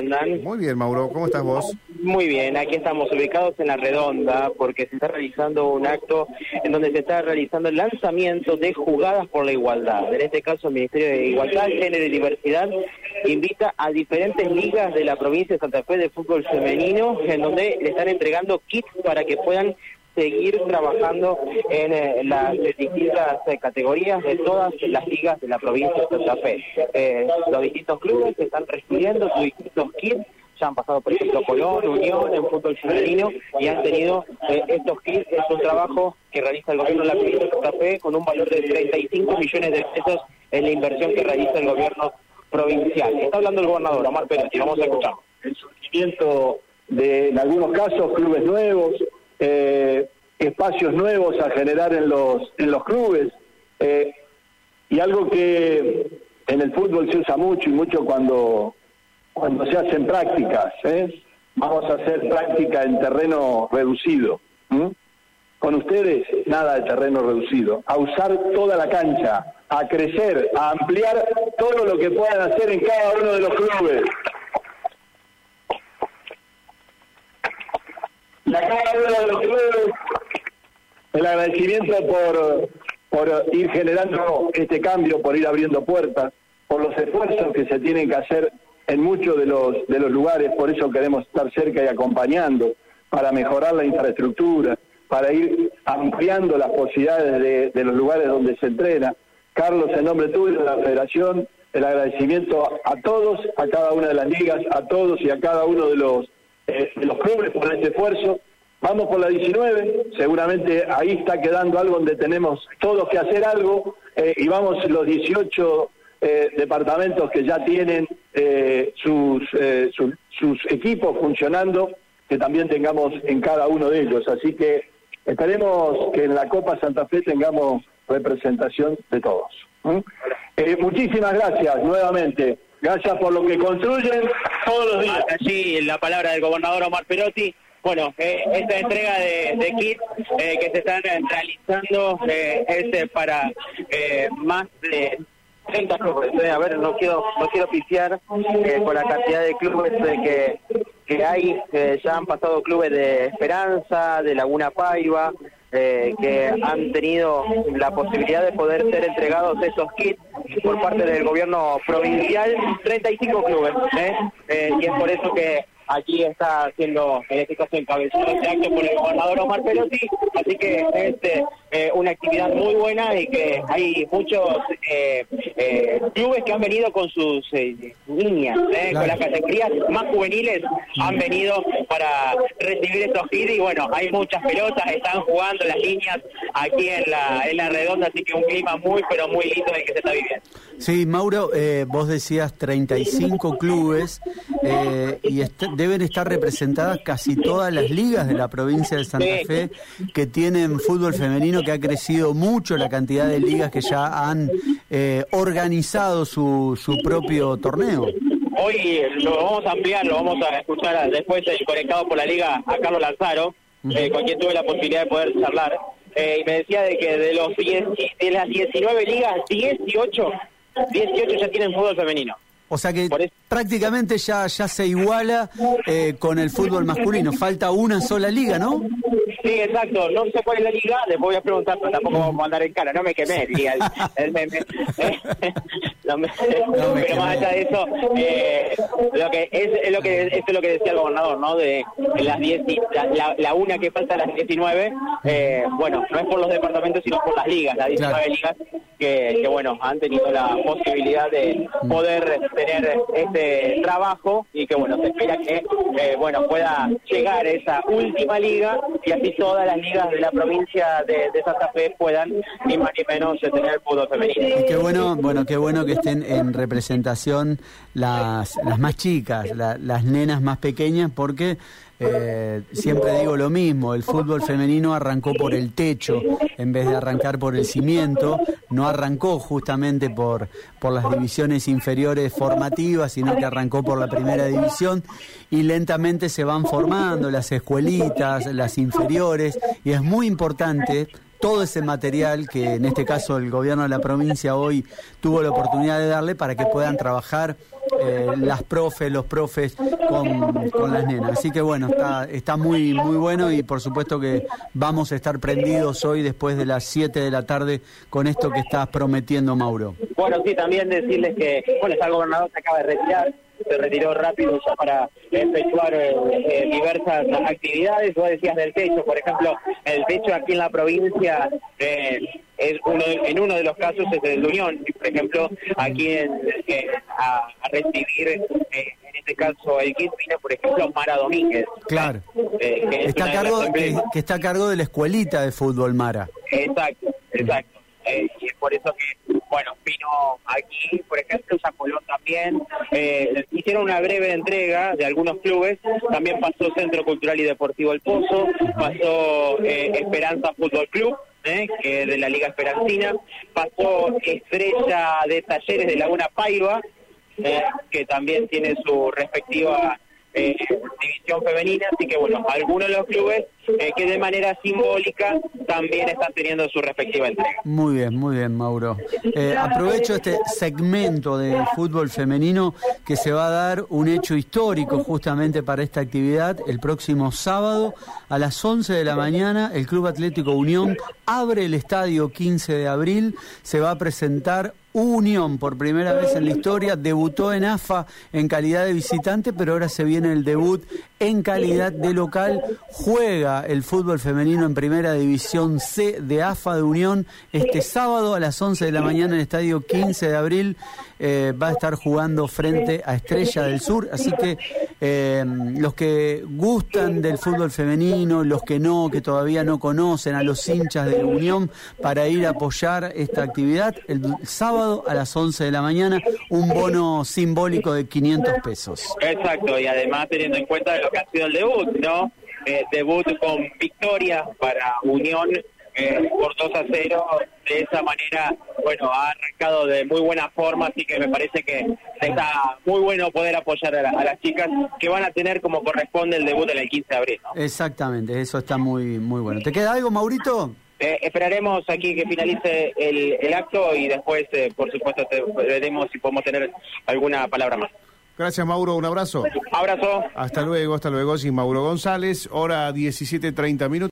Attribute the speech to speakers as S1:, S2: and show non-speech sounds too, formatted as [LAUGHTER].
S1: Muy bien, Mauro, ¿cómo estás vos?
S2: Muy bien, aquí estamos ubicados en la redonda porque se está realizando un acto en donde se está realizando el lanzamiento de jugadas por la igualdad. En este caso, el Ministerio de Igualdad, Género y Diversidad invita a diferentes ligas de la provincia de Santa Fe de fútbol femenino en donde le están entregando kits para que puedan seguir trabajando en eh, las distintas eh, categorías de todas las ligas de la provincia de Santa Fe. Eh, los distintos clubes están recibiendo sus distintos kits ya han pasado, por ejemplo, Colón, Unión, en fútbol femenino, y han tenido estos kits. Es un trabajo que realiza el gobierno de la provincia de Santa Fe con un valor de 35 millones de pesos en la inversión que realiza el gobierno provincial. Está hablando el gobernador, Omar Pérez, y vamos a escuchar.
S3: El surgimiento de, en algunos casos, clubes nuevos, eh, espacios nuevos a generar en los, en los clubes. Eh, y algo que en el fútbol se usa mucho y mucho cuando, cuando se hacen prácticas. ¿eh? Vamos a hacer práctica en terreno reducido. Con ustedes, nada de terreno reducido. A usar toda la cancha, a crecer, a ampliar todo lo que puedan hacer en cada uno de los clubes. La uno de los clubes el agradecimiento por, por ir generando este cambio, por ir abriendo puertas, por los esfuerzos que se tienen que hacer en muchos de los, de los lugares, por eso queremos estar cerca y acompañando, para mejorar la infraestructura, para ir ampliando las posibilidades de, de los lugares donde se entrena. Carlos, en nombre tuyo de la Federación, el agradecimiento a todos, a cada una de las ligas, a todos y a cada uno de los, eh, de los clubes por este esfuerzo Vamos por la 19, seguramente ahí está quedando algo donde tenemos todos que hacer algo eh, y vamos los 18 eh, departamentos que ya tienen eh, sus, sus equipos funcionando, que también tengamos en cada uno de ellos. Así que esperemos que en la Copa Santa Fe tengamos representación de todos. muchísimas gracias nuevamente. Gracias por lo que construyen todos los días.
S2: Así la palabra del gobernador Omar Perotti bueno, eh, esta entrega de, kits eh, que se están realizando eh, es para más de 30 clubes. a ver, no quiero no quiero pifiar con la cantidad de clubes que, que hay. ya han pasado clubes de Esperanza, de Laguna Paiva, que han tenido la posibilidad de poder ser entregados esos kits por parte del gobierno provincial. 35 clubes. y es por eso que Aquí está haciendo, en este caso, encabezado este acto por el gobernador Omar Perotti, así que es eh, una actividad muy buena y que hay muchos eh, eh, clubes que han venido con sus niñas, con las categorías más juveniles, han venido para recibir estos kits y bueno, hay muchas pelotas, están jugando las niñas aquí en la, en la redonda, así que un clima muy, pero muy lindo el que se está viviendo.
S1: Sí, Mauro, vos decías 35 clubes y deben estar representadas casi todas las ligas de la provincia de Santa Fe que tienen fútbol femenino, que ha crecido mucho la cantidad de ligas que ya han eh, organizado su, su propio torneo.
S2: Hoy lo vamos a ampliar, lo vamos a escuchar después el conectado por la liga a Carlos Lanzaro, eh, con quien tuve la posibilidad de poder charlar. Eh, y me decía de que de los de las 19 ligas, 18, 18 ya tienen fútbol femenino.
S1: O sea que prácticamente ya, ya se iguala eh, con el fútbol masculino. Falta una sola liga, ¿no?
S2: Sí, exacto. No sé cuál es la liga. Les voy a preguntar, pero tampoco vamos a mandar en cara. No me quemé, diría el, meme. [LAUGHS] [LAUGHS] pero más allá de eso, eh, lo que es, lo que esto es lo que decía el gobernador, ¿no? De, las 10, la, la, una que falta las 19, eh, bueno, no es por los departamentos, sino por las ligas, las 19 ligas que, que, bueno, han tenido la posibilidad de poder tener este trabajo y que bueno, se espera que eh, bueno pueda llegar esa última liga y así todas las ligas de la provincia de, Santa Fe puedan ni más ni menos tener el fútbol femenino.
S1: qué bueno, bueno, qué bueno que estén en representación las, las más chicas, las nenas más pequeñas, porque eh, siempre digo lo mismo, el fútbol femenino arrancó por el techo en vez de arrancar por el cimiento, no arrancó justamente por, por las divisiones inferiores formativas, sino que arrancó por la primera división y lentamente se van formando las escuelitas, las inferiores, y es muy importante todo ese material que en este caso el gobierno de la provincia hoy tuvo la oportunidad de darle para que puedan trabajar eh, las profes, los profes con, las nenas. Así que bueno, está, está muy, muy bueno y por supuesto que vamos a estar prendidos hoy después de las 7 de la tarde con esto que estás prometiendo, Mauro.
S2: Bueno, sí, también decirles que, bueno, el gobernador se acaba de retirar, se retiró rápido ya para efectuar eh, eh, diversas actividades. Vos decías del techo, por ejemplo, el techo aquí en la provincia eh, es uno en uno de los casos es el de Unión. Por ejemplo, aquí en, a, recibir, en este caso, el kit vino, por ejemplo, Mara Domínguez.
S1: Claro. que, está a cargo, que, que, está a cargo de la escuelita de fútbol, Mara.
S2: Exacto, exacto. y es por eso que bueno, vino aquí, por ejemplo, Zapolón también, eh, hicieron una breve entrega de algunos clubes, también pasó Centro Cultural y Deportivo El Pozo, pasó eh, Esperanza Fútbol Club, eh, que es de la Liga Esperancina, pasó Estrella de Talleres de Laguna Paiva, que también tiene su respectiva eh, división femenina, así que bueno, algunos de los clubes eh, que de manera simbólica también están teniendo su respectiva entrega.
S1: Muy bien, muy bien, Mauro. Eh, aprovecho este segmento de fútbol femenino que se va a dar un hecho histórico justamente para esta actividad. El próximo sábado a las 11 de la mañana el Club Atlético Unión abre el estadio 15 de abril, se va a presentar Unión por primera vez en la historia, debutó en AFA en calidad de visitante, pero ahora se viene el debut en calidad de local. Juega el fútbol femenino en primera división C de AFA de Unión este sábado a las 11 de la mañana en el estadio 15 de abril. Eh, va a estar jugando frente a Estrella del Sur, así que eh, los que gustan del fútbol femenino, los que no, que todavía no conocen a los hinchas de Unión para ir a apoyar esta actividad, el sábado a las 11 de la mañana, un bono simbólico de 500 pesos.
S2: Exacto, y además teniendo en cuenta lo que ha sido el debut, ¿no? Eh, debut con victoria para Unión eh, por 2 a 0. De esa manera, bueno, ha arrancado de muy buena forma, así que me parece que está muy bueno poder apoyar a, las chicas que van a tener como corresponde el debut en el 15 de abril.
S1: Exactamente, eso está muy, muy bueno. ¿Te queda algo, Maurito?
S2: Eh, esperaremos aquí que finalice el, acto y después, por supuesto, veremos si podemos tener alguna palabra más.
S4: Gracias, Mauro. Un abrazo.
S2: Abrazo.
S4: Hasta luego, hasta luego. Sí, Mauro González, hora 17.30 minutos.